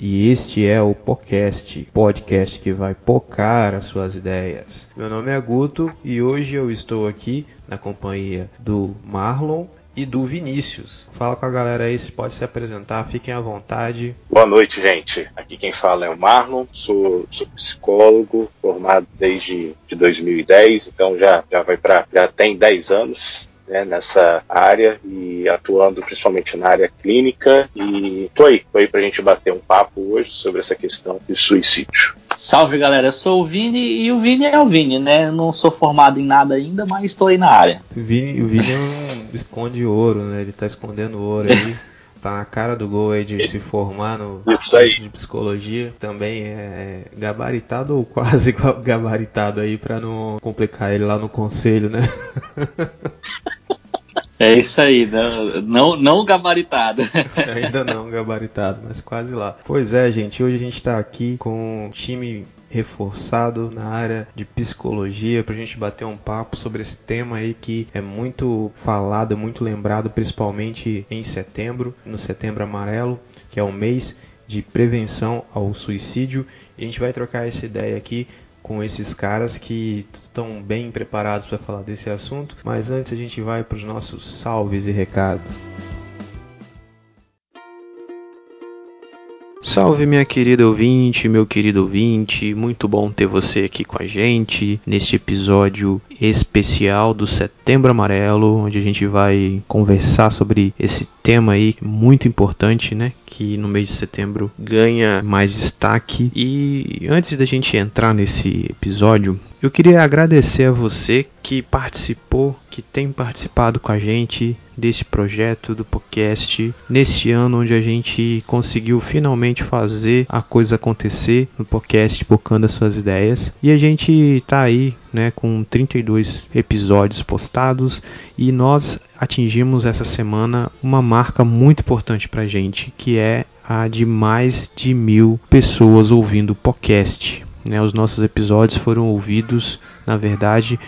E este é o podcast, podcast que vai pocar as suas ideias. Meu nome é Guto e hoje eu estou aqui na companhia do Marlon e do Vinícius. Fala com a galera aí, se pode se apresentar, fiquem à vontade. Boa noite, gente. Aqui quem fala é o Marlon, sou, sou psicólogo, formado desde de 2010, então já, já vai para já tem 10 anos né, nessa área e atuando principalmente na área clínica. E tô aí, tô aí pra gente bater um papo hoje sobre essa questão de suicídio. Salve galera, eu sou o Vini e o Vini é o Vini, né? Eu não sou formado em nada ainda, mas estou aí na área. O Vini, o Vini não esconde ouro, né? Ele tá escondendo ouro aí. tá na cara do gol aí de se formar no aí. de psicologia. Também é gabaritado ou quase gabaritado aí para não complicar ele lá no conselho, né? É isso aí, não, não, não gabaritado. Ainda não gabaritado, mas quase lá. Pois é, gente, hoje a gente está aqui com um time reforçado na área de psicologia para a gente bater um papo sobre esse tema aí que é muito falado, muito lembrado, principalmente em setembro, no Setembro Amarelo, que é o mês de prevenção ao suicídio. E a gente vai trocar essa ideia aqui com esses caras que estão bem preparados para falar desse assunto. Mas antes a gente vai para os nossos salves e recados. Salve minha querida ouvinte, meu querido ouvinte, muito bom ter você aqui com a gente neste episódio especial do Setembro Amarelo, onde a gente vai conversar sobre esse tema aí muito importante, né, que no mês de setembro ganha mais destaque. E antes da gente entrar nesse episódio, eu queria agradecer a você que participou, que tem participado com a gente desse projeto do podcast neste ano onde a gente conseguiu finalmente fazer a coisa acontecer no podcast Bocando as suas ideias. E a gente tá aí, né, com 32 episódios postados e nós atingimos essa semana uma marca muito importante pra gente, que é a de mais de mil pessoas ouvindo o podcast. Né, os nossos episódios foram ouvidos, na verdade,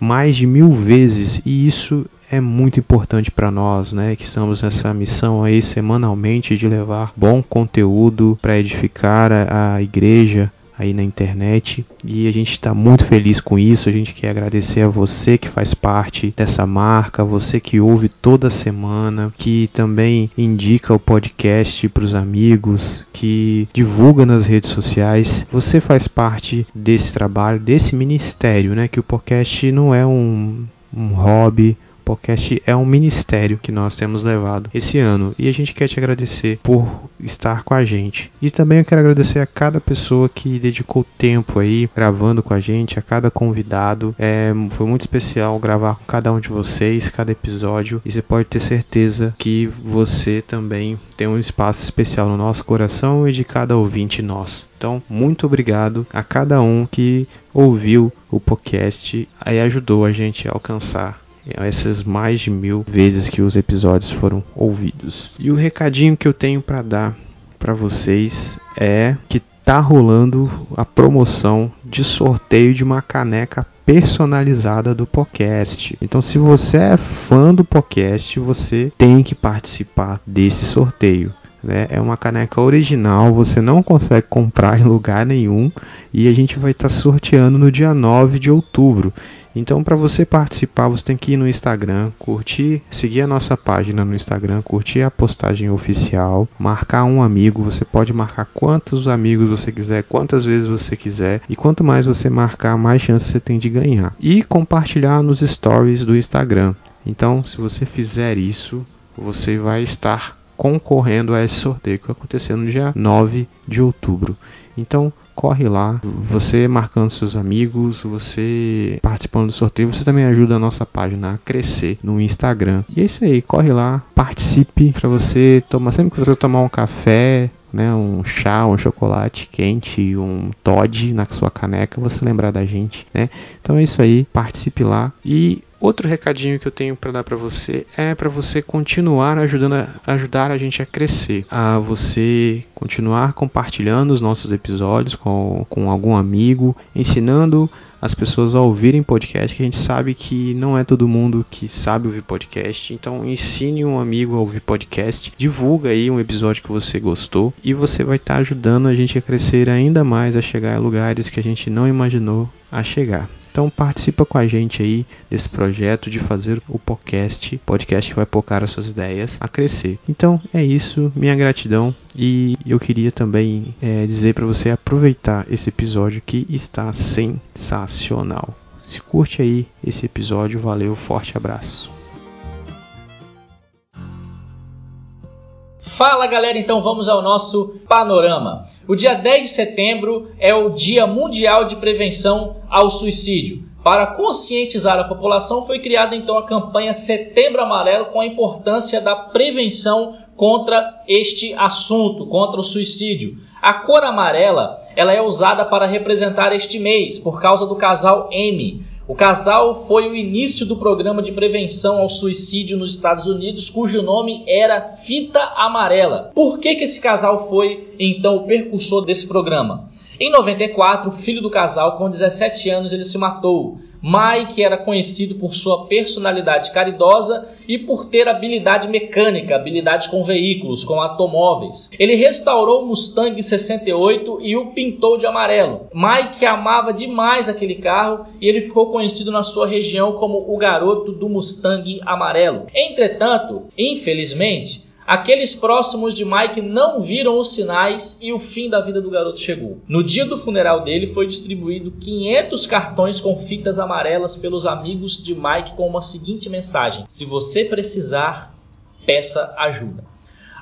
mais de mil vezes. E isso é muito importante para nós, né, que estamos nessa missão aí semanalmente de levar bom conteúdo para edificar a, a igreja aí na internet e a gente está muito feliz com isso. A gente quer agradecer a você que faz parte dessa marca, você que ouve toda semana, que também indica o podcast para os amigos, que divulga nas redes sociais. Você faz parte desse trabalho, desse ministério, né? Que o podcast não é um, um hobby, podcast é um ministério que nós temos levado esse ano e a gente quer te agradecer por estar com a gente. E também eu quero agradecer a cada pessoa que dedicou tempo aí gravando com a gente, a cada convidado. É, foi muito especial gravar com cada um de vocês, cada episódio, e você pode ter certeza que você também tem um espaço especial no nosso coração e de cada ouvinte nosso. Então, muito obrigado a cada um que ouviu o podcast e ajudou a gente a alcançar essas mais de mil vezes que os episódios foram ouvidos. E o recadinho que eu tenho para dar para vocês é que tá rolando a promoção de sorteio de uma caneca personalizada do podcast. Então, se você é fã do podcast, você tem que participar desse sorteio. Né? É uma caneca original, você não consegue comprar em lugar nenhum e a gente vai estar tá sorteando no dia 9 de outubro. Então, para você participar, você tem que ir no Instagram, curtir, seguir a nossa página no Instagram, curtir a postagem oficial, marcar um amigo. Você pode marcar quantos amigos você quiser, quantas vezes você quiser, e quanto mais você marcar, mais chance você tem de ganhar. E compartilhar nos stories do Instagram. Então, se você fizer isso, você vai estar concorrendo a esse sorteio que vai acontecer no dia 9 de outubro. Então, corre lá, você marcando seus amigos, você participando do sorteio, você também ajuda a nossa página a crescer no Instagram. E é isso aí, corre lá, participe para você tomar, sempre que você tomar um café, né, um chá, um chocolate quente, um Todd na sua caneca, você lembrar da gente, né? Então é isso aí, participe lá. E Outro recadinho que eu tenho para dar para você é para você continuar ajudando a, ajudar a gente a crescer, a você continuar compartilhando os nossos episódios com, com algum amigo, ensinando as pessoas a ouvirem podcast, que a gente sabe que não é todo mundo que sabe ouvir podcast. Então ensine um amigo a ouvir podcast, divulga aí um episódio que você gostou e você vai estar tá ajudando a gente a crescer ainda mais, a chegar a lugares que a gente não imaginou a chegar. Então participa com a gente aí desse projeto de fazer o podcast, podcast que vai focar as suas ideias a crescer. Então é isso, minha gratidão e eu queria também é, dizer para você aproveitar esse episódio que está sensacional. Se curte aí esse episódio, valeu, forte abraço. Fala galera, então vamos ao nosso panorama. O dia 10 de setembro é o Dia Mundial de Prevenção ao Suicídio. Para conscientizar a população, foi criada então a campanha Setembro Amarelo com a importância da prevenção contra este assunto, contra o suicídio. A cor amarela ela é usada para representar este mês por causa do casal M o casal foi o início do programa de prevenção ao suicídio nos Estados Unidos, cujo nome era Fita Amarela. Por que, que esse casal foi então o percursor desse programa? Em 94, o filho do casal, com 17 anos, ele se matou. Mike era conhecido por sua personalidade caridosa e por ter habilidade mecânica, habilidade com veículos, com automóveis. Ele restaurou o Mustang 68 e o pintou de amarelo. Mike amava demais aquele carro e ele ficou conhecido na sua região como o garoto do Mustang amarelo. Entretanto, infelizmente, Aqueles próximos de Mike não viram os sinais e o fim da vida do garoto chegou. No dia do funeral dele foi distribuído 500 cartões com fitas amarelas pelos amigos de Mike com uma seguinte mensagem: Se você precisar, peça ajuda.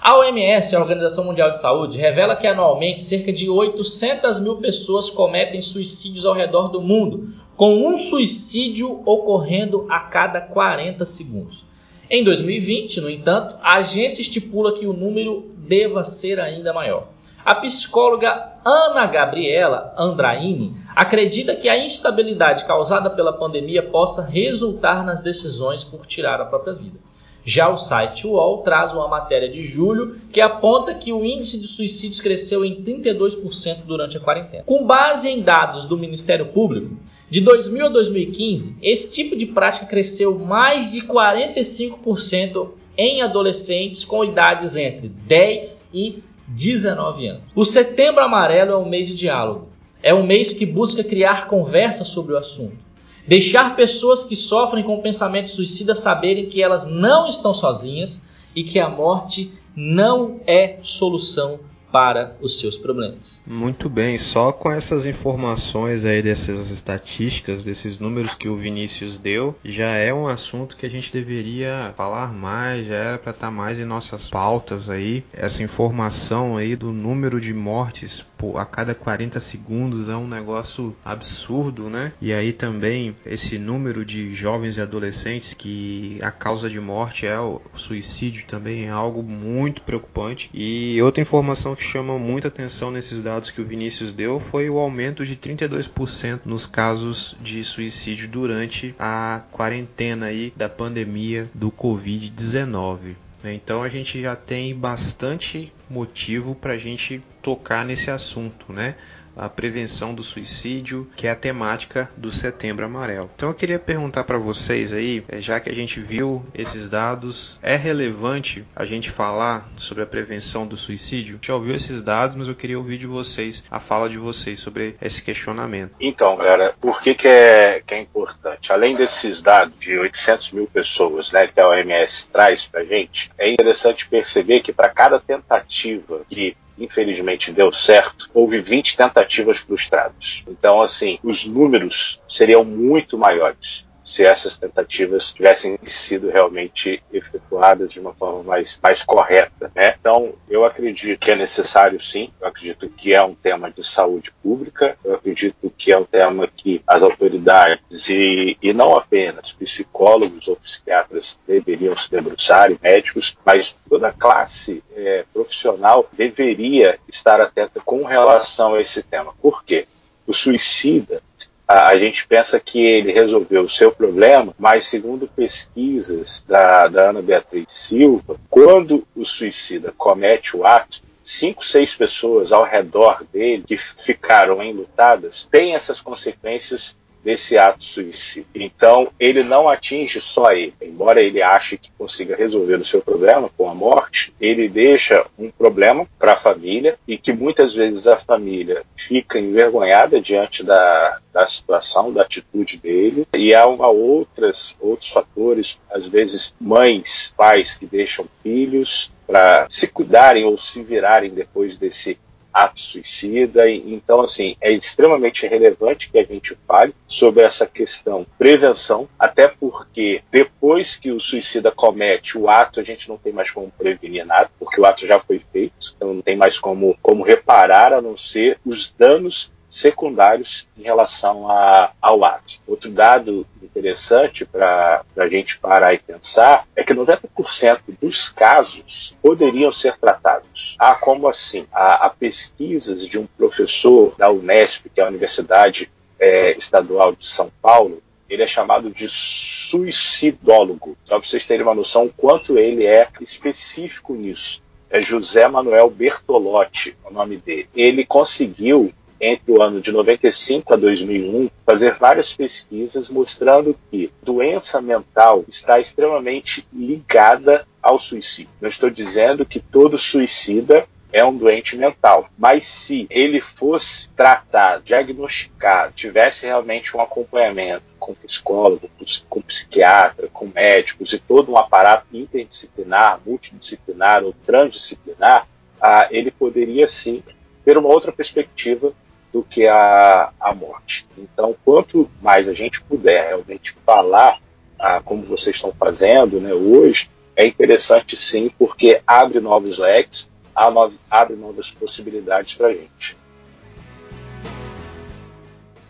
A OMS, a Organização Mundial de Saúde, revela que anualmente cerca de 800 mil pessoas cometem suicídios ao redor do mundo, com um suicídio ocorrendo a cada 40 segundos. Em 2020, no entanto, a agência estipula que o número deva ser ainda maior. A psicóloga Ana Gabriela Andraini acredita que a instabilidade causada pela pandemia possa resultar nas decisões por tirar a própria vida. Já o site UOL traz uma matéria de julho que aponta que o índice de suicídios cresceu em 32% durante a quarentena. Com base em dados do Ministério Público, de 2000 a 2015, esse tipo de prática cresceu mais de 45% em adolescentes com idades entre 10 e 19 anos. O Setembro Amarelo é um mês de diálogo. É um mês que busca criar conversa sobre o assunto. Deixar pessoas que sofrem com pensamento suicida saberem que elas não estão sozinhas e que a morte não é solução para os seus problemas. Muito bem, só com essas informações aí dessas estatísticas, desses números que o Vinícius deu, já é um assunto que a gente deveria falar mais, já era para estar tá mais em nossas pautas aí. Essa informação aí do número de mortes a cada 40 segundos é um negócio absurdo, né? E aí também esse número de jovens e adolescentes que a causa de morte é o suicídio também é algo muito preocupante. E outra informação que que chama muita atenção nesses dados que o Vinícius deu foi o aumento de 32% nos casos de suicídio durante a quarentena aí da pandemia do Covid-19. Então a gente já tem bastante motivo para a gente tocar nesse assunto, né? A prevenção do suicídio, que é a temática do Setembro Amarelo. Então eu queria perguntar para vocês aí, eh, já que a gente viu esses dados, é relevante a gente falar sobre a prevenção do suicídio? Já ouviu esses dados, mas eu queria ouvir de vocês, a fala de vocês sobre esse questionamento. Então, galera, por que, que, é, que é importante? Além desses dados de 800 mil pessoas né, que a OMS traz para gente, é interessante perceber que para cada tentativa que infelizmente deu certo, houve 20 tentativas frustradas. Então, assim, os números seriam muito maiores se essas tentativas tivessem sido realmente efetuadas de uma forma mais, mais correta. Né? Então, eu acredito que é necessário sim, eu acredito que é um tema de saúde pública, eu acredito que é um tema que as autoridades e, e não apenas psicólogos ou psiquiatras deveriam se debruçar, e médicos, mas toda a classe é, profissional deveria estar atenta com relação a esse tema. Por quê? O suicida a, a, gente pensa que ele resolveu o seu problema, mas segundo pesquisas da, da Ana Beatriz Silva, quando o suicida comete o ato, cinco, seis pessoas ao redor dele que ficaram enlutadas têm essas consequências desse ato suicida. Então, ele não atinge só ele. Embora ele ache que consiga resolver o seu problema com a morte, ele deixa um problema para a família e que muitas vezes a família fica envergonhada diante da, da situação, da atitude dele. E há uma outras, outros fatores, às vezes mães, pais que deixam filhos para se cuidarem ou se virarem depois desse ato suicida. Então, assim, é extremamente relevante que a gente fale sobre essa questão prevenção, até porque depois que o suicida comete o ato, a gente não tem mais como prevenir nada, porque o ato já foi feito, então não tem mais como, como reparar, a não ser os danos secundários em relação a, ao ato. Outro dado interessante para a gente parar e pensar é que 90% dos casos poderiam ser tratados. Ah, como assim? Há, há pesquisas de um professor da Unesp, que é a Universidade é, Estadual de São Paulo, ele é chamado de suicidólogo. Só para vocês terem uma noção quanto ele é específico nisso. É José Manuel Bertolotti, o nome dele. Ele conseguiu entre o ano de 95 a 2001, fazer várias pesquisas mostrando que doença mental está extremamente ligada ao suicídio. Não estou dizendo que todo suicida é um doente mental. Mas se ele fosse tratado, diagnosticado, tivesse realmente um acompanhamento com psicólogo, com psiquiatra, com médicos e todo um aparato interdisciplinar, multidisciplinar ou transdisciplinar, ah, ele poderia sim ter uma outra perspectiva do que a, a morte. Então, quanto mais a gente puder realmente falar, ah, como vocês estão fazendo né, hoje, é interessante sim, porque abre novos leques, abre novas possibilidades para a gente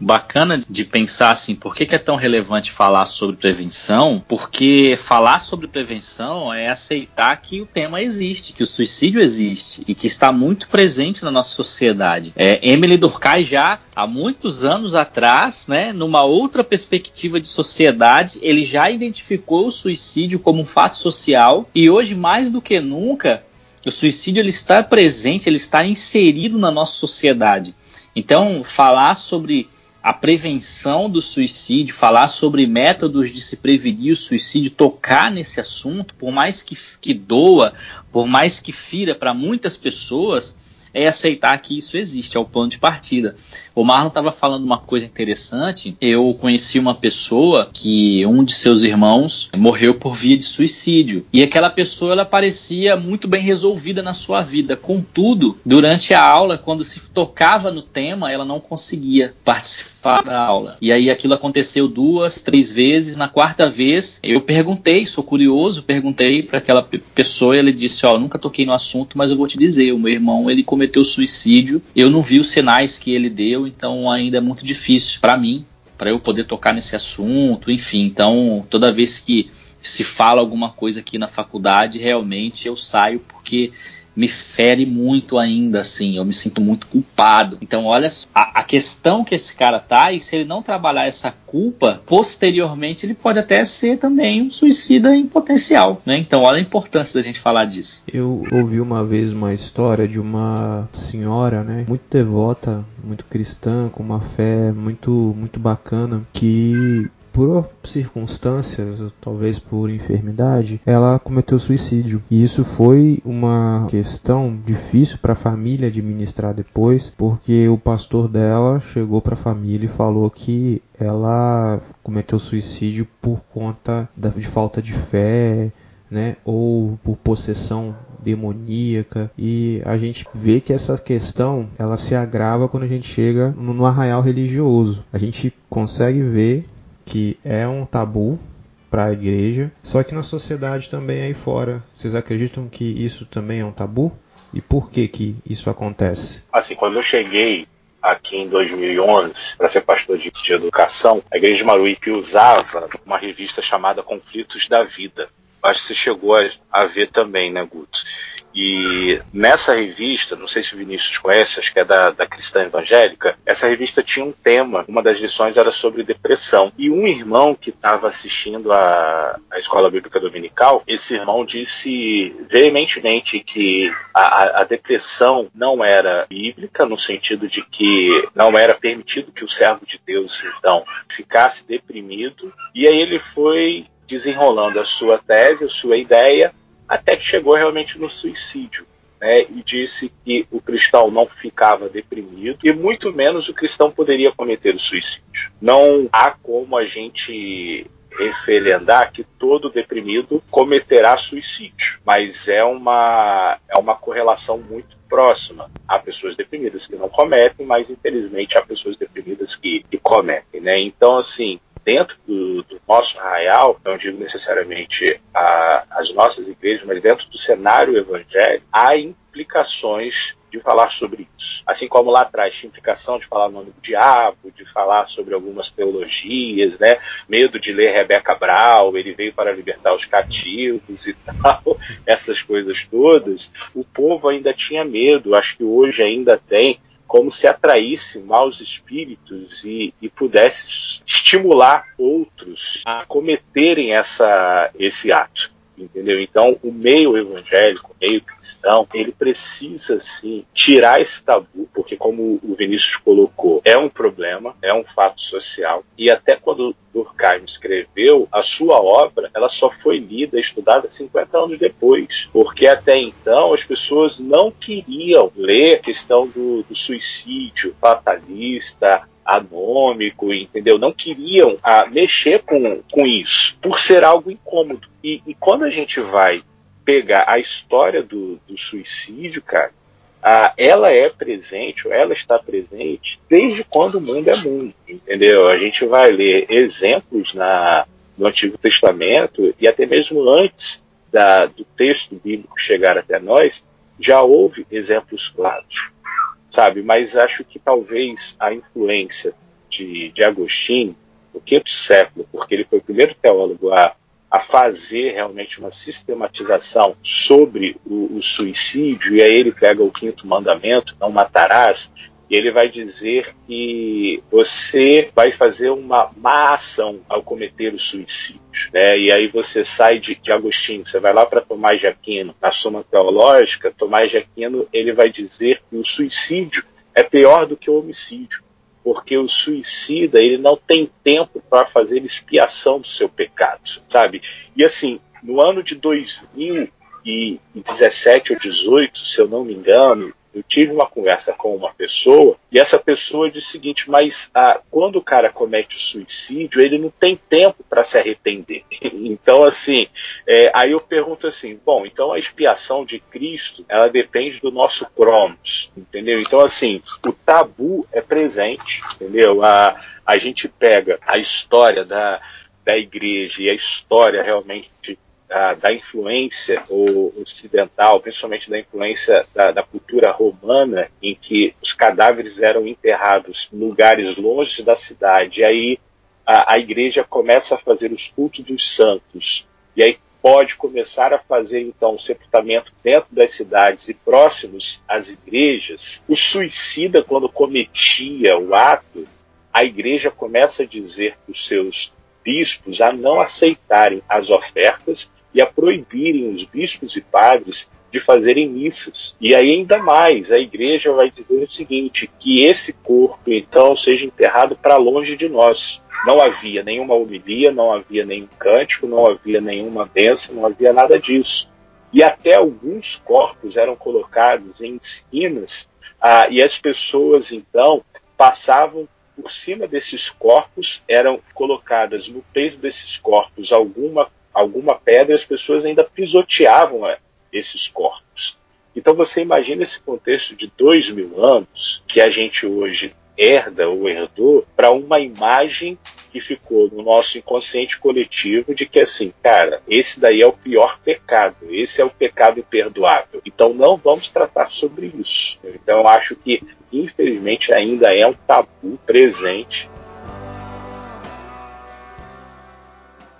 bacana de pensar assim, por que, que, é tão relevante falar sobre prevenção? Porque falar sobre prevenção é aceitar que o tema existe, que o suicídio existe e que está muito presente na nossa sociedade. É, Emily Durkheim já há muitos anos atrás, né, numa outra perspectiva de sociedade, ele já identificou o suicídio como um fato social e hoje mais do que nunca o suicídio ele está presente, ele está inserido na nossa sociedade. Então, falar sobre a prevenção do suicídio, falar sobre métodos de se prevenir o suicídio, tocar nesse assunto, por mais que, que doa, por mais que fira para muitas pessoas, é aceitar que isso existe, é o plano de partida. O Marlon estava falando uma coisa interessante. Eu conheci uma pessoa que um de seus irmãos morreu por via de suicídio. E aquela pessoa ela parecia muito bem resolvida na sua vida. Contudo, durante a aula, quando se tocava no tema, ela não conseguia participar da aula. E aí aquilo aconteceu duas, três vezes. Na quarta vez, eu perguntei, sou curioso, perguntei para aquela pessoa. Ele disse: Ó, oh, nunca toquei no assunto, mas eu vou te dizer, o meu irmão ele começou cometeu suicídio. Eu não vi os sinais que ele deu, então ainda é muito difícil para mim, para eu poder tocar nesse assunto, enfim. Então, toda vez que se fala alguma coisa aqui na faculdade, realmente eu saio porque me fere muito ainda, assim, eu me sinto muito culpado. Então, olha a, a, questão que esse cara tá, e se ele não trabalhar essa culpa, posteriormente ele pode até ser também um suicida em potencial, né? Então, olha a importância da gente falar disso. Eu ouvi uma vez uma história de uma senhora, né, muito devota, muito cristã, com uma fé muito, muito bacana, que por circunstâncias, talvez por enfermidade, ela cometeu suicídio. E isso foi uma questão difícil para a família administrar depois, porque o pastor dela chegou para a família e falou que ela cometeu suicídio por conta de falta de fé, né, ou por possessão demoníaca e a gente vê que essa questão ela se agrava quando a gente chega no arraial religioso. A gente consegue ver que é um tabu para a igreja, só que na sociedade também aí fora. Vocês acreditam que isso também é um tabu? E por que que isso acontece? Assim, quando eu cheguei aqui em 2011 para ser pastor de, de, educação, a igreja de Maruípe usava uma revista chamada Conflitos da Vida. Acho que você chegou a, a ver também, né, Guto? E nessa revista, não sei se o Vinícius conhece, acho que é da, da Cristã Evangélica, essa revista tinha um tema, uma das lições era sobre depressão. E um irmão que estava assistindo a escola bíblica dominical, esse irmão disse veementemente que a, a depressão não era bíblica, no sentido de que não era permitido que o servo de Deus, então, ficasse deprimido. E aí ele foi desenrolando a sua tese, a sua ideia, até que chegou realmente no suicídio. Né, e disse que o cristão não ficava deprimido e muito menos o cristão poderia cometer o suicídio. Não há como a gente referendar que todo deprimido cometerá suicídio, mas é uma, é uma correlação muito próxima. Há pessoas deprimidas que não cometem, mas infelizmente há pessoas deprimidas que, que cometem. Né? Então, assim, dentro do, do, nosso arraial, não digo necessariamente a, as nossas igrejas, mas dentro do cenário evangélico, há implicações de falar sobre isso. Assim como lá atrás tinha implicação de falar o nome do diabo, de falar sobre algumas teologias, né? Medo de ler Rebeca Brau, ele veio para libertar os cativos e tal, essas coisas todas. O povo ainda tinha medo, acho que hoje ainda tem, como se atraísse maus espíritos e, e pudesse estimular outros a cometerem essa, esse ato entendeu? Então, o meio evangélico, o meio cristão, ele precisa sim tirar esse tabu, porque como o Vinícius colocou, é um problema, é um fato social, e até quando Durkheim escreveu, a sua obra, ela só foi lida, estudada 50 anos depois, porque até então as pessoas não queriam ler a questão do, do suicídio fatalista, anômico, entendeu? Não queriam ah, mexer com, com isso, por ser algo incômodo. E, e quando a gente vai pegar a história do, do suicídio, cara, ah, ela é presente, ou ela está presente desde quando o mundo é mundo, entendeu? A gente vai ler exemplos na, no Antigo Testamento e até mesmo antes da, do texto bíblico chegar até nós, já houve exemplos claros sabe? Mas acho que talvez a influência de, de Agostinho, no quinto século, porque ele foi o primeiro teólogo a, a fazer realmente uma sistematização sobre o, o suicídio, e aí ele pega o quinto mandamento, não matarás, e ele vai dizer que você vai fazer uma má ação ao cometer o suicídio. Né? E aí você sai de, de Agostinho, você vai lá para Tomás de Aquino, na Soma Teológica, Tomás de Aquino ele vai dizer que o suicídio é pior do que o homicídio, porque o suicida ele não tem tempo para fazer expiação do seu pecado, sabe? E assim, no ano de 2017 ou 18, se eu não me engano, eu tive uma conversa com uma pessoa e essa pessoa disse o seguinte: mas ah, quando o cara comete suicídio, ele não tem tempo para se arrepender. então, assim, é, aí eu pergunto assim: bom, então a expiação de Cristo ela depende do nosso cronos, entendeu? Então, assim, o tabu é presente, entendeu? A, a gente pega a história da, da igreja e a história realmente da, da influência ocidental, principalmente da influência da, da, cultura romana, em que os cadáveres eram enterrados em lugares longe da cidade. E aí a, a igreja começa a fazer os cultos dos santos. E aí pode começar a fazer então o sepultamento dentro das cidades e próximos às igrejas. O suicida, quando cometia o ato, a igreja começa a dizer para os seus bispos a não aceitarem as ofertas e a proibirem os bispos e padres de fazerem missas. E aí ainda mais, a igreja vai dizer o seguinte, que esse corpo então seja enterrado para longe de nós. Não havia nenhuma homilia, não havia nenhum cântico, não havia nenhuma bênção, não havia nada disso. E até alguns corpos eram colocados em esquinas ah, e as pessoas então passavam por cima desses corpos, eram colocadas no peito desses corpos alguma alguma pedra as pessoas ainda pisoteavam é, esses corpos. Então você imagina esse contexto de dois mil anos que a gente hoje herda ou herdou para uma imagem que ficou no nosso inconsciente coletivo de que assim, cara, esse daí é o pior pecado, esse é o pecado imperdoável. Então não vamos tratar sobre isso. Então acho que infelizmente ainda é um tabu presente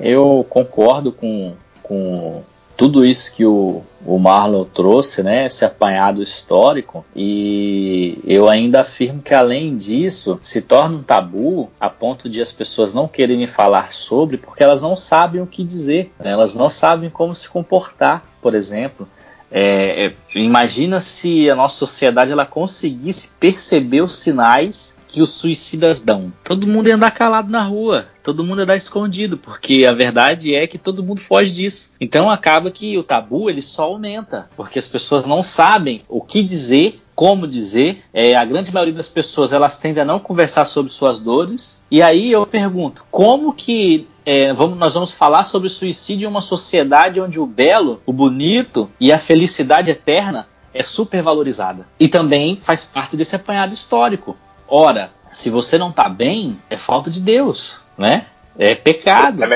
Eu concordo com, com tudo isso que o, o Marlon trouxe, né, esse apanhado histórico, e eu ainda afirmo que além disso se torna um tabu a ponto de as pessoas não quererem falar sobre porque elas não sabem o que dizer, né, elas não sabem como se comportar, por exemplo. É, é, imagina se a nossa sociedade ela conseguisse perceber os sinais que os suicidas dão. Todo mundo ia andar calado na rua, todo mundo ia andar escondido, porque a verdade é que todo mundo foge disso. Então acaba que o tabu ele só aumenta, porque as pessoas não sabem o que dizer como dizer. É, a grande maioria das pessoas elas tendem a não conversar sobre suas dores. E aí eu pergunto, como que é, vamos, nós vamos falar sobre suicídio em uma sociedade onde o belo, o bonito e a felicidade eterna é supervalorizada. E também faz parte desse apanhado histórico. Ora, se você não está bem, é falta de Deus, né? É pecado. É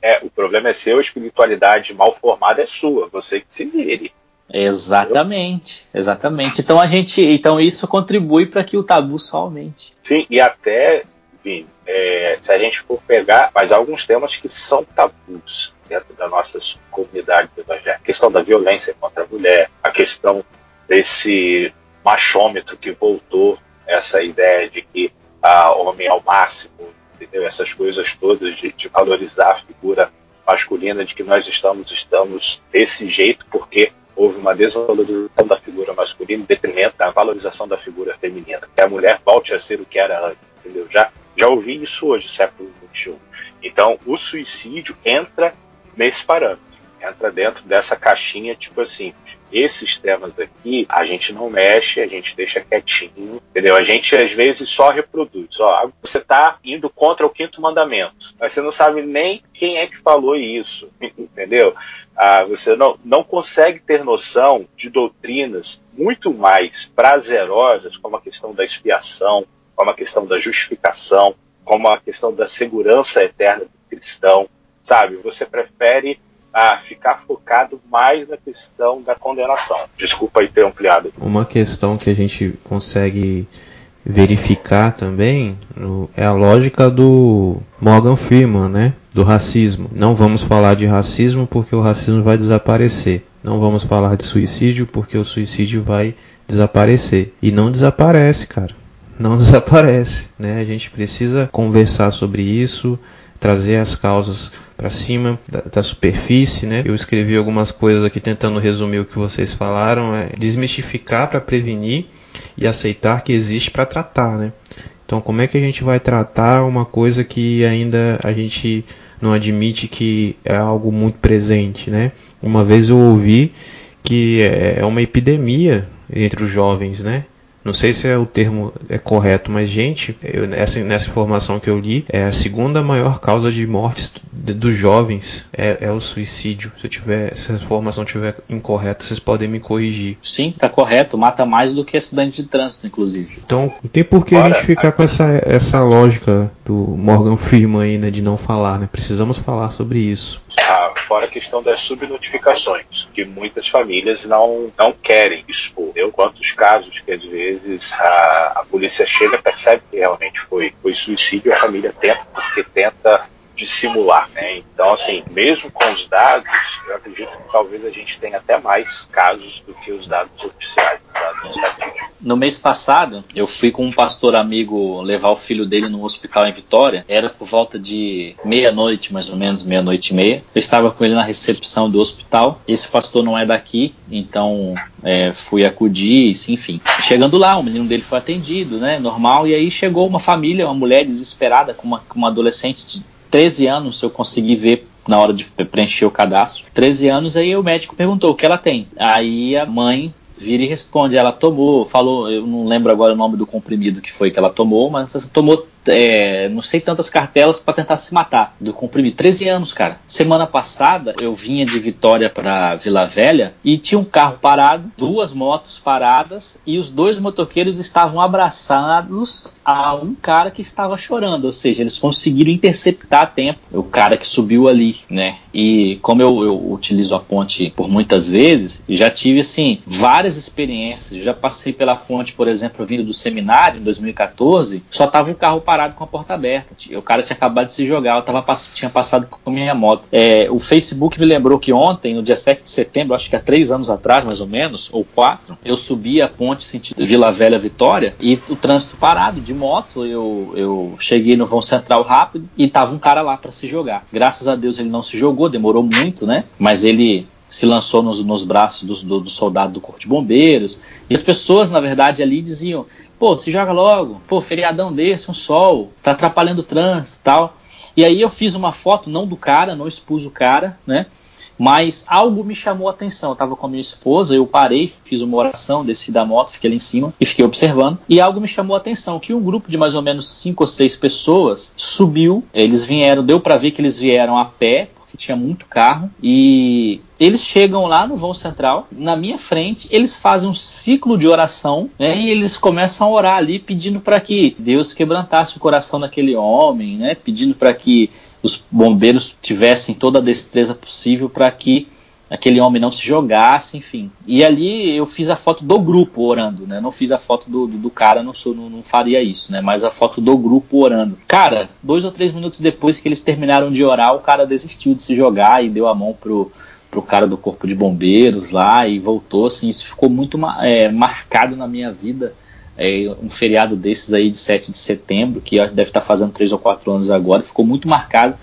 é, o problema é seu a espiritualidade mal formada é sua, você que se vire. Exatamente, exatamente. Então a gente, então isso contribui para que o tabu só aumente. Sim, e até, Vini, é, se a gente for pegar, mas alguns temas que são tabus dentro das nossas comunidades evangélicas, a questão da violência contra a mulher, a questão desse machômetro que voltou essa ideia de que a homem é o máximo, entendeu? Essas coisas todas de, de, valorizar a figura masculina, de que nós estamos estamos desse jeito porque houve uma desvalorização da figura masculina em detrimento da valorização da figura feminina. Que a mulher volte a ser o que era antes, entendeu? Já, já ouvi isso hoje, século XXI. Então, o suicídio entra nesse parâmetro entra dentro dessa caixinha, tipo assim, esses temas aqui a gente não mexe, a gente deixa quietinho, entendeu? A gente às vezes só reproduz. Ó, você está indo contra o quinto mandamento, mas você não sabe nem quem é que falou isso, entendeu? Ah, você não, não consegue ter noção de doutrinas muito mais prazerosas, como a questão da expiação, como a questão da justificação, como a questão da segurança eterna do cristão, sabe? Você prefere a ficar focado mais na questão da condenação. Desculpa aí ter ampliado. Uma questão que a gente consegue verificar também é a lógica do Morgan Freeman, né? Do racismo. Não vamos falar de racismo porque o racismo vai desaparecer. Não vamos falar de suicídio porque o suicídio vai desaparecer. E não desaparece, cara. Não desaparece, né? A gente precisa conversar sobre isso, trazer as causas para cima da, da, superfície, né? Eu escrevi algumas coisas aqui tentando resumir o que vocês falaram, é desmistificar para prevenir e aceitar que existe para tratar, né? Então, como é que a gente vai tratar uma coisa que ainda a gente não admite que é algo muito presente, né? Uma vez eu ouvi que é uma epidemia entre os jovens, né? Não sei se é o termo é correto, mas gente, eu, nessa, nessa informação que eu li, é a segunda maior causa de mortes dos jovens é, é, o suicídio. Se eu tiver, se a informação estiver incorreta, vocês podem me corrigir. Sim, tá correto. Mata mais do que acidente de trânsito, inclusive. Então, não tem por que a gente ficar com essa, essa lógica do Morgan Freeman aí, né, de não falar, né? Precisamos falar sobre isso. Ah, fora a questão das subnotificações, que muitas famílias não, não querem expor. Eu, quantos casos que às vezes a, a polícia chega, percebe que realmente foi, foi suicídio, a família tenta, porque tenta dissimular. Né? Então, assim, mesmo com os dados, eu acredito que talvez a gente tenha até mais casos do que os dados oficiais, dados estatísticos. No mês passado, eu fui com um pastor amigo levar o filho dele no hospital em Vitória. Era por volta de meia-noite, mais ou menos, meia-noite e meia. Eu estava com ele na recepção do hospital. Esse pastor não é daqui, então é, fui acudir, enfim. Chegando lá, o menino dele foi atendido, né? Normal. E aí chegou uma família, uma mulher desesperada com uma, com uma adolescente de 13 anos eu consegui ver na hora de preencher o cadastro. 13 anos, aí o médico perguntou o que ela tem. Aí a mãe vira e responde. Ela tomou, falou, eu não lembro agora o nome do comprimido que foi que ela tomou, mas ela tomou é, não sei tantas cartelas para tentar se matar do comprimido. 13 anos, cara. Semana passada eu vinha de Vitória para Vila Velha e tinha um carro parado, duas motos paradas e os dois motoqueiros estavam abraçados a um cara que estava chorando. Ou seja, eles conseguiram interceptar a tempo o cara que subiu ali, né? E como eu, eu utilizo a ponte por muitas vezes, já tive assim várias experiências. Já passei pela ponte, por exemplo, vindo do seminário em 2014, só tava o carro parado com a porta aberta. O cara tinha acabado de se jogar, eu tava, tinha passado com a minha moto. É, o Facebook me lembrou que ontem, no dia 7 de setembro, acho que há três anos atrás, mais ou menos, ou quatro, eu subi a ponte sentido Vila Velha Vitória e o trânsito parado de moto. Eu, eu cheguei no vão central rápido e tava um cara lá para se jogar. Graças a Deus ele não se jogou, demorou muito, né? Mas ele se lançou nos, nos braços do, do, do, soldado do Corpo de Bombeiros. E as pessoas, na verdade, ali diziam: pô, se joga logo, pô, feriadão desse, um sol, tá atrapalhando o trânsito tal. E aí eu fiz uma foto, não do cara, não expus o cara, né? Mas algo me chamou a atenção. Eu estava com a minha esposa, eu parei, fiz uma oração, desci da moto, fiquei ali em cima e fiquei observando. E algo me chamou a atenção, que um grupo de mais ou menos cinco ou seis pessoas subiu. Eles vieram, deu para ver que eles vieram a pé, porque tinha muito carro. E eles chegam lá no vão central, na minha frente, eles fazem um ciclo de oração, né, e eles começam a orar ali, pedindo para que Deus quebrantasse o coração daquele homem, né, pedindo para que os bombeiros tivessem toda a destreza possível para que aquele homem não se jogasse, enfim. E ali eu fiz a foto do grupo orando, né? Não fiz a foto do, do, do cara, não, sou, não, não, faria isso, né? Mas a foto do grupo orando. Cara, dois ou três minutos depois que eles terminaram de orar, o cara desistiu de se jogar e deu a mão pro, pro cara do corpo de bombeiros lá e voltou, assim. Isso ficou muito é, marcado na minha vida é, um feriado desses aí de 7 de setembro, que deve estar fazendo 3 ou 4 anos agora, ficou muito marcado,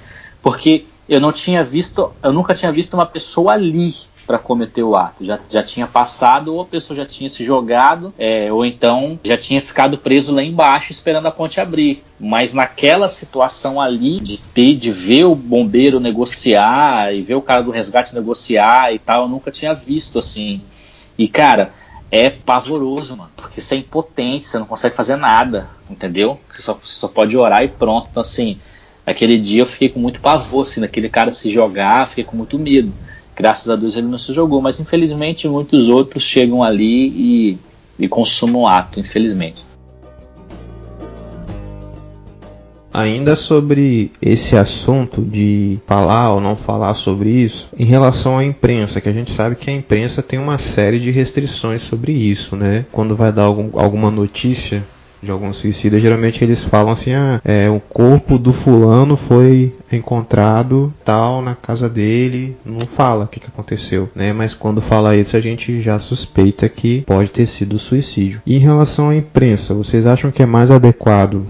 porque eu não tinha visto, eu nunca tinha visto uma pessoa ali para cometer o ato. Já, já tinha passado, ou a pessoa já tinha se jogado, é, ou então já tinha ficado preso lá embaixo esperando a ponte abrir. Mas naquela situação ali, de ter, de ver o bombeiro negociar e ver o cara do resgate negociar e tal, eu nunca tinha visto assim. E cara, é pavoroso, mano. Porque você é impotente, você não consegue fazer nada, entendeu? Você só, você só pode orar e pronto. Então, assim, aquele dia eu fiquei com muito pavor, assim, daquele cara se jogar, fiquei com muito medo. Graças a Deus ele não se jogou, mas infelizmente muitos outros chegam ali e, e consumem o ato, infelizmente. Ainda sobre esse assunto de falar ou não falar sobre isso, em relação à imprensa, que a gente sabe que a imprensa tem uma série de restrições sobre isso, né? Quando vai dar algum, alguma notícia de algum suicida, geralmente eles falam assim: ah, é, o corpo do fulano foi encontrado tal na casa dele, não fala o que, que aconteceu, né? Mas quando fala isso, a gente já suspeita que pode ter sido suicídio. E em relação à imprensa, vocês acham que é mais adequado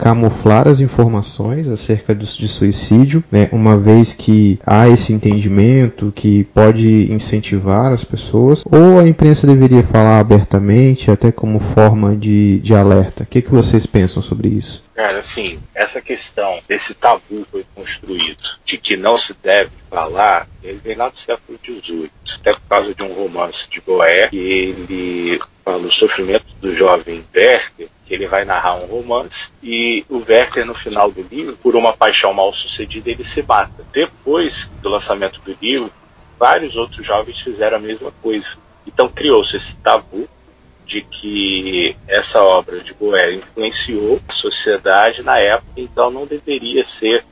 camuflar as informações acerca de suicídio, né, uma vez que há esse entendimento que pode incentivar as pessoas, ou a imprensa deveria falar abertamente, até como forma de, de alerta? O que, que vocês pensam sobre isso? Cara, assim, essa questão desse tabu foi construído, de que não se deve falar, ele vem lá do século XVIII, até por causa de um romance de Goethe, que ele fala o sofrimento do jovem Werther, que ele vai narrar um romance e o Werther no final do livro, por uma paixão mal sucedida, ele se mata. Depois do lançamento do livro, vários outros jovens fizeram a mesma coisa. Então criou-se esse tabu de que essa obra de Goethe influenciou a sociedade na época, então não deveria ser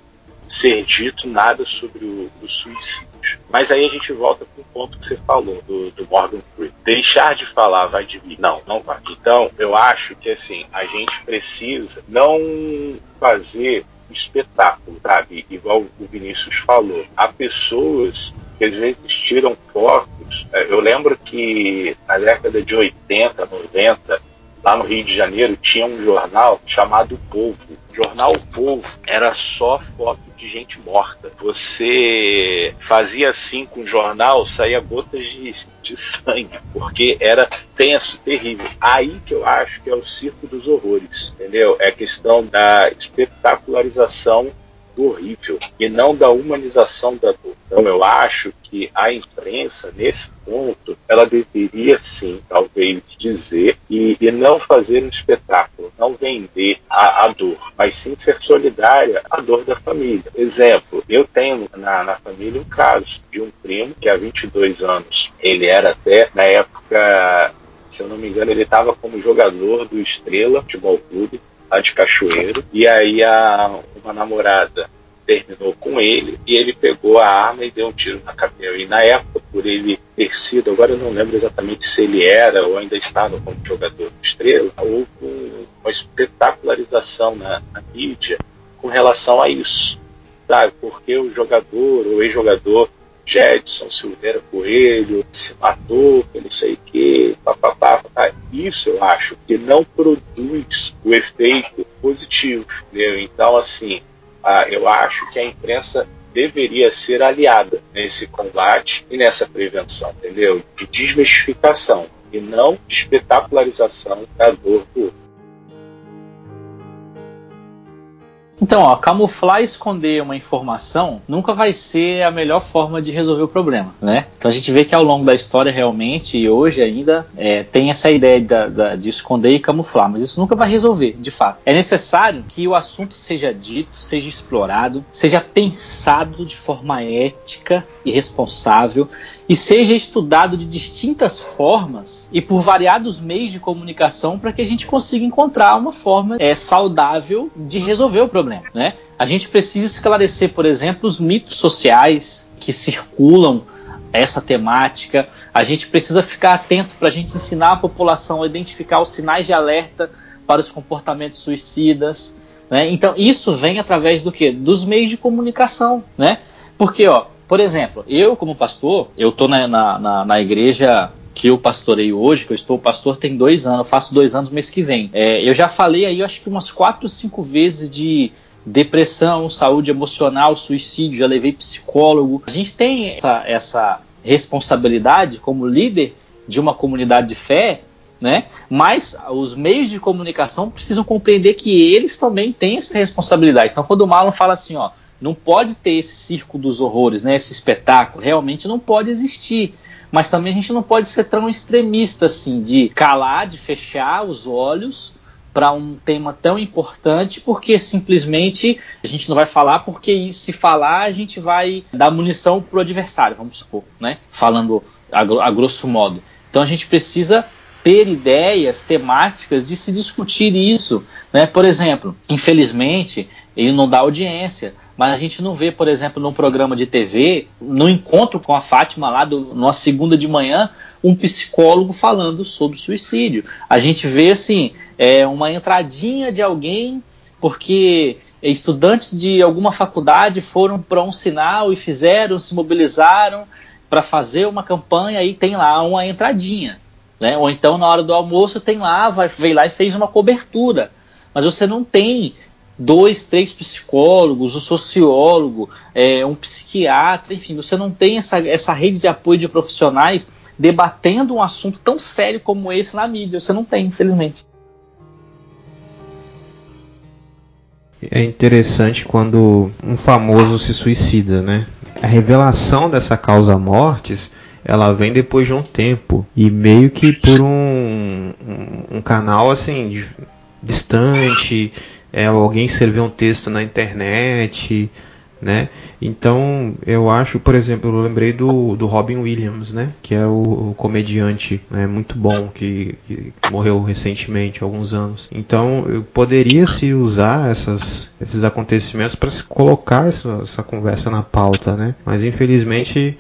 ser dito nada sobre o, o suicídio. Mas aí a gente volta para o ponto que você falou, do, do Morgan Freeman. Deixar de falar vai diminuir? Não, não vai. Então, eu acho que assim, a gente precisa não fazer espetáculo, sabe? Igual o Vinícius falou. Há pessoas que às vezes tiram fotos. É, eu lembro que na década de 80, 90, lá no Rio de Janeiro, tinha um jornal chamado Povo. O jornal Povo era só foto de gente morta. Você fazia assim com o jornal, saía gotas de, de sangue, porque era tenso, terrível. Aí que eu acho que é o circo dos horrores, entendeu? É a questão da espetacularização horrível e não da humanização da dor. Então eu acho que a imprensa, nesse ponto, ela deveria sim, talvez, dizer e, e não fazer um espetáculo, não vender a, a, dor, mas sim ser solidária à dor da família. Exemplo, eu tenho na, na família um caso de um primo que há 22 anos, ele era até, na época, se eu não me engano, ele estava como jogador do Estrela Futebol Clube, lá de Cachoeiro, e aí a, uma namorada terminou com ele e ele pegou a arma e deu um tiro na cabeça. E na época, por ele ter sido, agora eu não lembro exatamente se ele era ou ainda estava como jogador do Estrela, houve uma espetacularização na, na mídia com relação a isso. Sabe? Porque o jogador, o ex-jogador Jetson Silveira Coelho se matou, que não sei o quê, papapá, papapá. Isso eu acho que não produz o efeito positivo. Entendeu? Então, assim, ah, eu acho que a imprensa deveria ser aliada nesse combate e nessa prevenção, entendeu? De desmistificação e não de espetacularização da dor do outro. Então, ó, camuflar e esconder uma informação nunca vai ser a melhor forma de resolver o problema, né? Então a gente vê que ao longo da história realmente e hoje ainda é, tem essa ideia da, da, de esconder e camuflar, mas isso nunca vai resolver, de fato. É necessário que o assunto seja dito, seja explorado, seja pensado de forma ética e responsável e seja estudado de distintas formas e por variados meios de comunicação para que a gente consiga encontrar uma forma é, saudável de resolver o problema. Né? A gente precisa esclarecer, por exemplo, os mitos sociais que circulam essa temática. A gente precisa ficar atento para a gente ensinar a população a identificar os sinais de alerta para os comportamentos suicidas. Né? Então, isso vem através do que? Dos meios de comunicação. Né? Porque, ó, por exemplo, eu como pastor, eu estou na, na, na, igreja que eu pastorei hoje, que eu estou pastor tem dois anos, faço dois anos mês que vem. É, eu já falei aí, eu acho que umas quatro, cinco vezes de depressão, saúde emocional, suicídio, já levei psicólogo. A gente tem essa, essa responsabilidade como líder de uma comunidade de fé, né? Mas os meios de comunicação precisam compreender que eles também têm essa responsabilidade. Então, quando o Marlon fala assim, ó, não pode ter esse circo dos horrores, né? Esse espetáculo realmente não pode existir. Mas também a gente não pode ser tão extremista assim, de calar, de fechar os olhos para um tema tão importante, porque simplesmente a gente não vai falar, porque se falar a gente vai dar munição pro adversário, vamos supor, né? Falando a, a grosso modo. Então a gente precisa ter ideias temáticas de se discutir isso, né? Por exemplo, infelizmente ele não dá audiência mas a gente não vê, por exemplo, num programa de TV, no encontro com a Fátima lá, do, numa segunda de manhã, um psicólogo falando sobre suicídio. A gente vê, assim, é, uma entradinha de alguém, porque estudantes de alguma faculdade foram para um sinal e fizeram, se mobilizaram para fazer uma campanha e tem lá uma entradinha. Né? Ou então, na hora do almoço, tem lá, vai, veio lá e fez uma cobertura. Mas você não tem dois, três psicólogos, um sociólogo, é, um psiquiatra, enfim, você não tem essa, essa rede de apoio de profissionais debatendo um assunto tão sério como esse na mídia. Você não tem, infelizmente. É interessante quando um famoso se suicida, né? A revelação dessa causa mortes ela vem depois de um tempo e meio que por um, um, um canal assim distante é, alguém escreveu um texto na internet, né? Então eu acho, por exemplo, eu lembrei do, do Robin Williams, né? Que é o, o comediante né? muito bom que, que, morreu recentemente, há alguns anos. Então eu poderia se usar essas, esses acontecimentos para se colocar essa, essa conversa na pauta, né? Mas infelizmente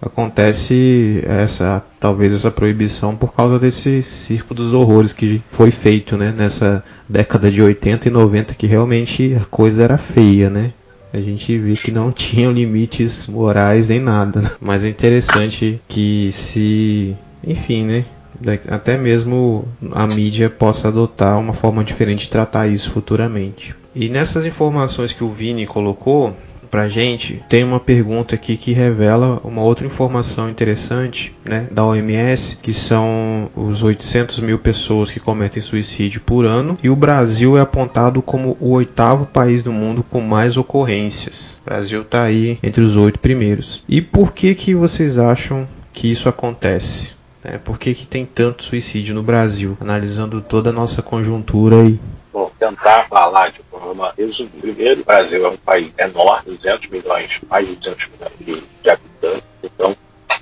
acontece essa talvez essa proibição por causa desse circo dos horrores que foi feito né, nessa década de 80 e 90 que realmente a coisa era feia, né? A gente vê que não tinham limites morais nem nada. Né? Mas é interessante que se, enfim, né, até mesmo a mídia possa adotar uma forma diferente de tratar isso futuramente. E nessas informações que o Vini colocou, pra gente, tem uma pergunta aqui que revela uma outra informação interessante, né, da OMS, que são os 800 mil pessoas que cometem suicídio por ano, e o Brasil é apontado como o oitavo país do mundo com mais ocorrências. O Brasil está aí entre os oito primeiros. E por que que vocês acham que isso acontece? É, por que, que tem tanto suicídio no Brasil? Analisando toda a nossa conjuntura aí. Tentar falar de forma resumida. Primeiro, o Brasil é um país enorme, 200 milhões, mais de 200 milhões de, de habitantes, então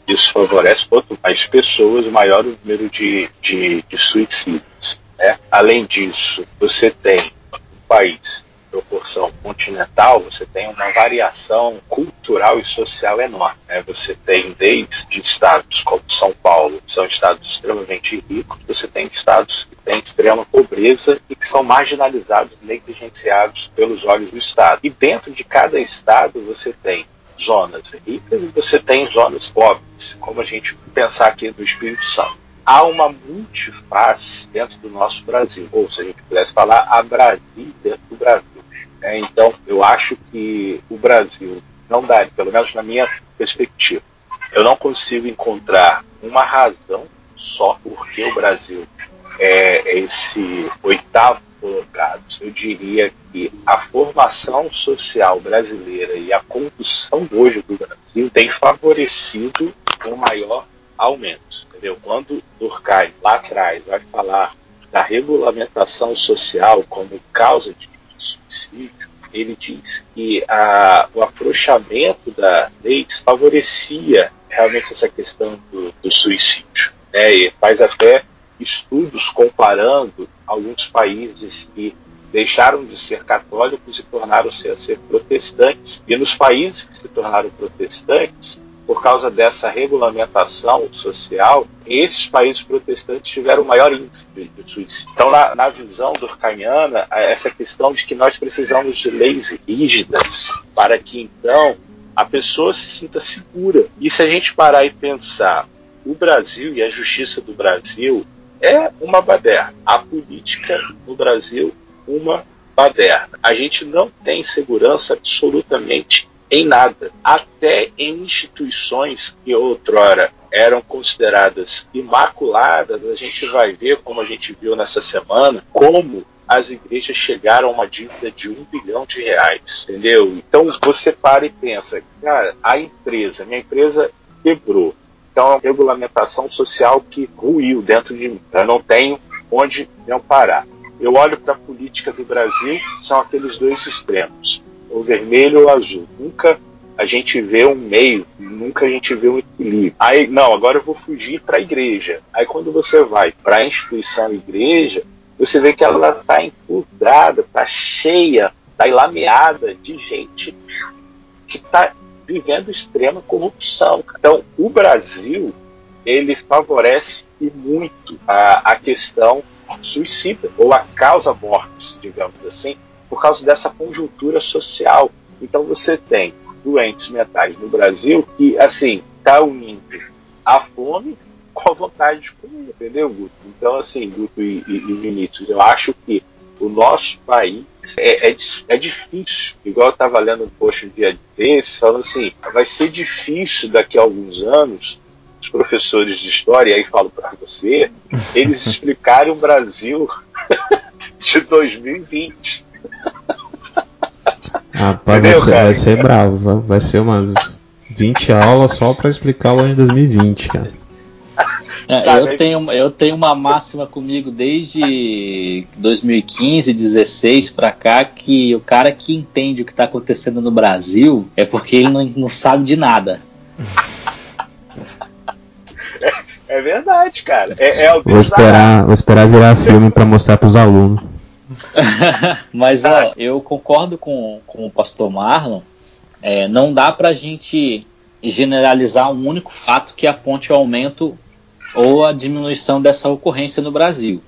isso favorece quanto mais pessoas, maior o número de, de, de suicídios. Né? Além disso, você tem um país proporção continental, você tem uma variação cultural e social enorme. Né? Você tem desde estados como São Paulo, que são estados extremamente ricos, você tem estados que têm extrema pobreza e que são marginalizados, negligenciados pelos olhos do Estado. E dentro de cada estado você tem zonas ricas e você tem zonas pobres, como a gente pensar aqui no Espírito Santo. Há uma multiface dentro do nosso Brasil, ou se a gente pudesse falar, a Brasil dentro do Brasil. É, então, eu acho que o Brasil não dá, pelo menos na minha perspectiva, eu não consigo encontrar uma razão só porque o Brasil é esse oitavo colocado. Eu diria que a formação social brasileira e a condução hoje do Brasil tem favorecido um maior aumento. Entendeu? Quando Durkheim, lá atrás, vai falar da regulamentação social como causa de suicídio, ele diz que a, o afrouxamento da lei favorecia realmente essa questão do, do suicídio. Né? E faz até estudos comparando alguns países que deixaram de ser católicos e tornaram-se a ser protestantes. E nos países que se tornaram protestantes, por causa dessa regulamentação social, esses países protestantes tiveram o maior índice de, suicídio. Então, na, na visão durkheimiana, essa questão de que nós precisamos de leis rígidas para que, então, a pessoa se sinta segura. E se a gente parar e pensar, o Brasil e a justiça do Brasil é uma baderna. A política no Brasil, uma baderna. A gente não tem segurança absolutamente em nada. Até em instituições que outrora eram consideradas imaculadas, a gente vai ver, como a gente viu nessa semana, como as igrejas chegaram a uma dívida de um bilhão de reais, entendeu? Então você para e pensa, cara, a empresa, minha empresa quebrou, então é uma regulamentação social que ruiu dentro de mim. Eu não tenho onde me amparar. Eu olho para a política do Brasil, são aqueles dois extremos o vermelho ou azul. Nunca a gente vê um meio, nunca a gente vê um equilíbrio. Aí, não, agora eu vou fugir para a igreja. Aí quando você vai para a instituição igreja, você vê que ela está encurrada, está cheia, está enlameada de gente que está vivendo extrema corrupção. Então, o Brasil, ele favorece muito a, a questão suicida, ou a causa mortis, digamos assim, por causa dessa conjuntura social. Então você tem doentes mentais no Brasil que, assim, está unindo a fome com a vontade de comer, entendeu, Guto? Então, assim, Guto e, e, e Vinícius, eu acho que o nosso país é, é, é difícil. Igual eu estava lendo um post um dia desse, falando assim, vai ser difícil daqui a alguns anos os professores de história, e aí falo para você, eles explicarem o Brasil de 2020. Rapaz, vai, ser, vai ser bravo. Vai ser umas 20 aulas só para explicar o ano de 2020, cara. É, eu, tenho, eu tenho uma máxima comigo desde 2015, 16 para cá que o cara que entende o que está acontecendo no Brasil é porque ele não, não sabe de nada. É, é verdade, cara. É, é vou, esperar, vou esperar virar filme para mostrar para os alunos. Mas ó, eu concordo com, com o pastor Marlon. É, não dá para a gente generalizar um único fato que aponte o aumento ou a diminuição dessa ocorrência no Brasil.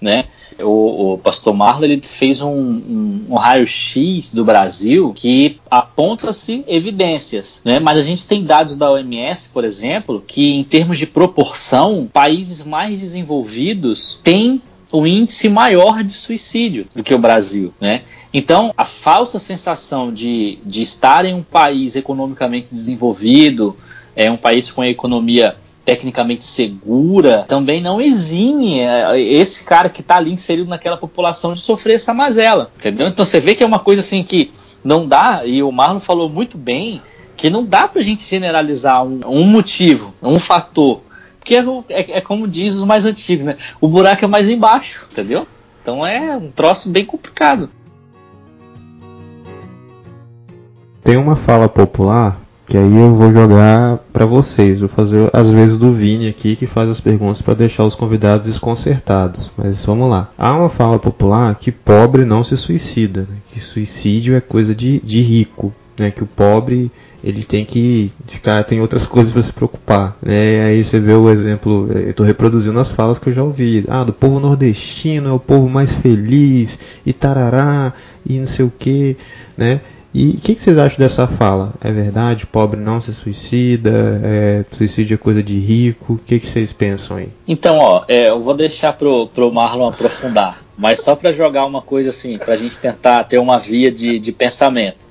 Né? O, o pastor Marlon ele fez um, um, um raio-x do Brasil que aponta-se evidências, né? mas a gente tem dados da OMS, por exemplo, que em termos de proporção, países mais desenvolvidos têm um índice maior de suicídio do que o Brasil, né? Então, a falsa sensação de, de estar em um país economicamente desenvolvido, é um país com a economia tecnicamente segura, também não exime é, esse cara que está ali inserido naquela população de sofrer essa mazela, entendeu? Então você vê que é uma coisa assim que não dá, e o Marlon falou muito bem, que não dá para a gente generalizar um, um motivo, um fator porque é, é, é, como diz os mais antigos, né? O buraco é mais embaixo, entendeu? Então é um troço bem complicado. Tem uma fala popular Que aí eu vou jogar para vocês. Vou fazer as vezes do Vini aqui que faz as perguntas para deixar os convidados desconcertados. Mas vamos lá. Há uma fala popular que pobre não se suicida, né? que suicídio é coisa de, de rico, né? Que o pobre ele tem que ficar, tem outras coisas para se preocupar, né? Aí você vê o exemplo, eu estou reproduzindo as falas que eu já ouvi, ah, do povo nordestino é o povo mais feliz e tarará e não sei o que, né? E o que, que, vocês acham dessa fala? É verdade? Pobre não se suicida? É, suicídio é coisa de rico? O que, que vocês pensam aí? Então, ó, é, eu vou deixar pro, pro Marlon aprofundar, mas só para jogar uma coisa assim, para a gente tentar ter uma via de, de pensamento.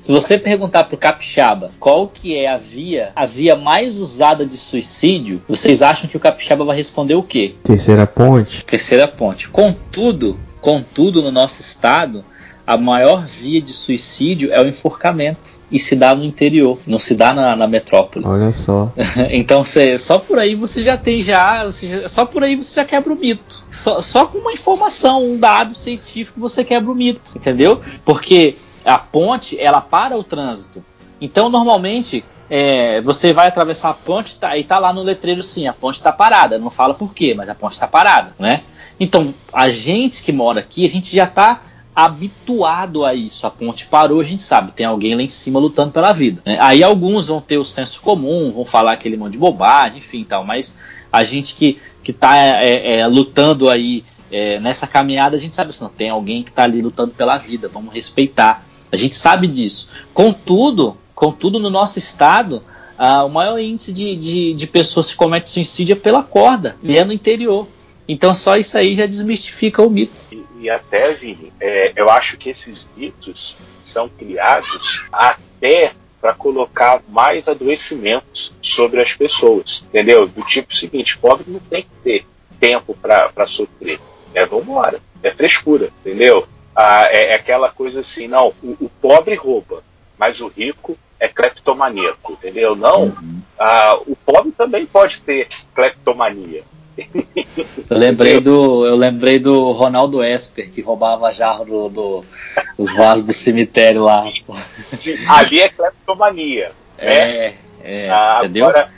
Se você perguntar pro capixaba qual que é a via, a via mais usada de suicídio, vocês acham que o capixaba vai responder o quê? Terceira ponte. Terceira ponte. Contudo, contudo no nosso estado, a maior via de suicídio é o enforcamento. E se dá no interior, não se dá na, na metrópole. Olha só. então cê, só por aí você já tem já, já, Só por aí você já quebra o mito. Só, só com uma informação, um dado científico, você quebra o mito. Entendeu? Porque a ponte ela para o trânsito. Então, normalmente, é, você vai atravessar a ponte tá, e tá lá no letreiro sim, a ponte está parada. Não fala por quê, mas a ponte está parada, né? Então, a gente que mora aqui, a gente já está habituado a isso. A ponte parou, a gente sabe, tem alguém lá em cima lutando pela vida. Né? Aí alguns vão ter o senso comum, vão falar aquele monte de bobagem, enfim, tal. Mas a gente que que está é, é, lutando aí é, nessa caminhada, a gente sabe assim, não, tem alguém que está ali lutando pela vida. Vamos respeitar. A gente sabe disso. Contudo, contudo no nosso estado, ah, o maior índice de, de, de pessoas que cometem suicídio é pela corda, e é no interior. Então só isso aí já desmistifica o mito. E, e até, Vini, é, eu acho que esses mitos são criados até para colocar mais adoecimentos sobre as pessoas, entendeu? Do tipo seguinte, pobre não tem que ter tempo para sofrer. É vambora, é frescura, entendeu? Ah, é, é, aquela coisa assim, não, o, o, pobre rouba, mas o rico é cleptomaníaco, entendeu? Não, uhum. ah, o pobre também pode ter cleptomania. Eu lembrei do, eu lembrei do Ronaldo Esper que roubava jarro do, do, dos vasos do cemitério lá. Sim, ali é cleptomania. É, né? é, ah, entendeu? Agora,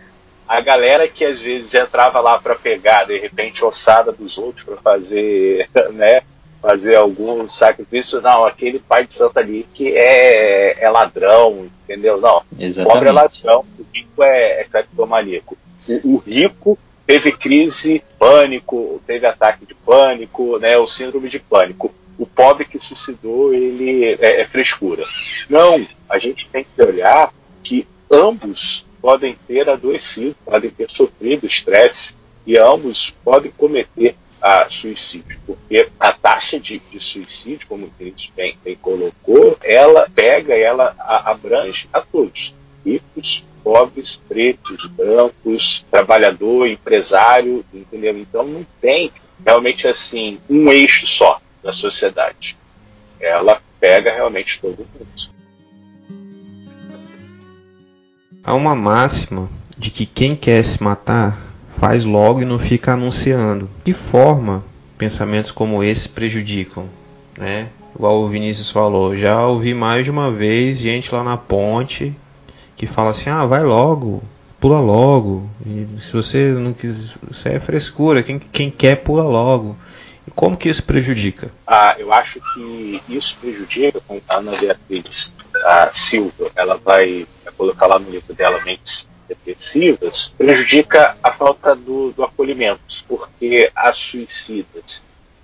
a galera que às vezes entrava lá para pegar de repente ossada dos outros para fazer, né? Fazer algum sacrifício, não, aquele pai de santo ali que é, é ladrão, entendeu? Não, o pobre é ladrão, o rico é, é cleptomaníaco. O, o, rico teve crise, pânico, teve ataque de pânico, né, o síndrome de pânico. O pobre que suicidou, ele é, é frescura. Não, a gente tem que olhar que ambos podem ter adoecido, podem ter sofrido estresse e ambos podem cometer a suicídio, porque a taxa de, de suicídio, como o Cris bem, bem, colocou, ela pega, ela abrange a todos, ricos, pobres, pretos, brancos, trabalhador, empresário, entendeu? Então não tem realmente assim um eixo só da sociedade. Ela pega realmente todo mundo. Há uma máxima de que quem quer se matar faz logo e não fica anunciando. Que forma pensamentos como esse prejudicam, né? Igual o Vinícius falou, já ouvi mais de uma vez gente lá na ponte que fala assim: "Ah, vai logo, pula logo. E se você não quiser, isso é frescura, quem, quem quer pula logo". E como que isso prejudica? Ah, eu acho que isso prejudica, como a Ana Beatriz a Silva, ela vai colocar lá no livro dela Mentes depressivas prejudica a falta do, do acolhimento, porque as suicidas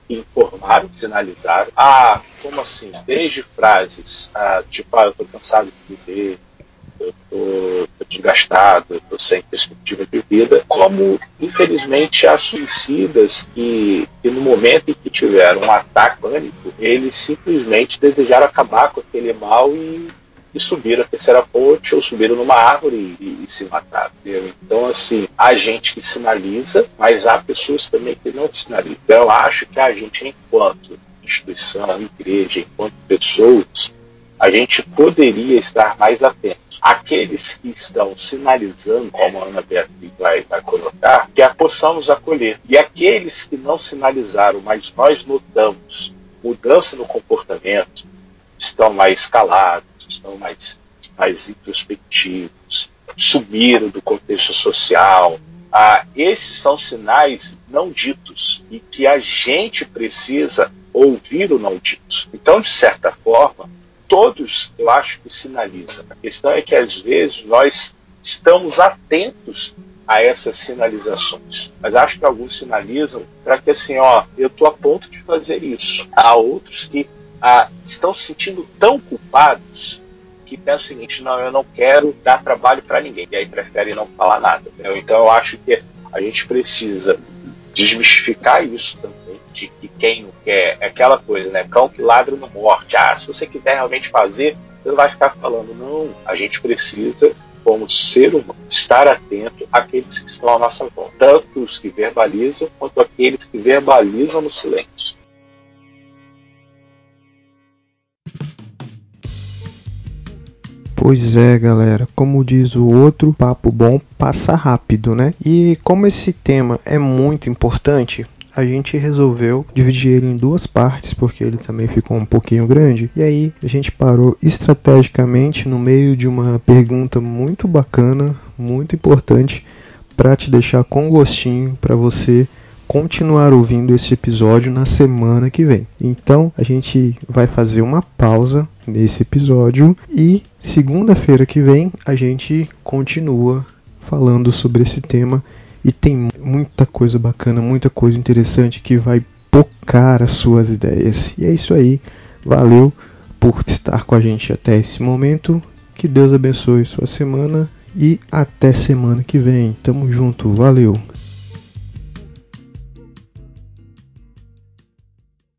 informaram, sinalizaram. Ah, como assim? Desde frases, ah, tipo, ah, eu tô cansado de viver, eu tô, tô desgastado, eu tô sem perspectiva de vida, como, infelizmente, há suicidas que, que no momento em que tiveram um ataque pânico, eles simplesmente desejaram acabar com aquele mal e e subiram a terceira ponte ou subiram numa árvore e, e, se mataram. Entendeu? Então, assim, há gente que sinaliza, mas há pessoas também que não sinalizam. Então, eu acho que a gente, enquanto instituição, igreja, enquanto pessoas, a gente poderia estar mais atento. Aqueles que estão sinalizando, como a Ana Beatriz vai, vai colocar, que a possamos acolher. E aqueles que não sinalizaram, mas nós notamos mudança no comportamento, estão mais calados, estão mais mais introspectivos, sumiram do contexto social. Ah, esses são sinais não ditos e que a gente precisa ouvir o não dito. Então, de certa forma, todos eu acho que sinalizam. A questão é que às vezes nós estamos atentos a essas sinalizações. Mas acho que alguns sinalizam para que assim, ó, eu estou a ponto de fazer isso. Há outros que ah, estão se sentindo tão culpados que pensam o seguinte: não, eu não quero dar trabalho para ninguém, e aí preferem não falar nada. Entendeu? Então eu acho que a gente precisa desmistificar isso também, de que quem não quer é aquela coisa, né? Cão que ladra no morte. Ah, se você quiser realmente fazer, você não vai ficar falando, não. A gente precisa como ser humano, estar atento àqueles que estão à nossa volta, tanto os que verbalizam quanto aqueles que verbalizam no silêncio. Pois é, galera. Como diz o outro, papo bom passa rápido, né? E como esse tema é muito importante, a gente resolveu dividir ele em duas partes, porque ele também ficou um pouquinho grande. E aí a gente parou estrategicamente no meio de uma pergunta muito bacana, muito importante, para te deixar com gostinho para você continuar ouvindo esse episódio na semana que vem. Então a gente vai fazer uma pausa nesse episódio e segunda-feira que vem a gente continua falando sobre esse tema e tem muita coisa bacana, muita coisa interessante que vai pocar as suas ideias. E é isso aí. Valeu por estar com a gente até esse momento. Que Deus abençoe sua semana e até semana que vem. Tamo junto. Valeu.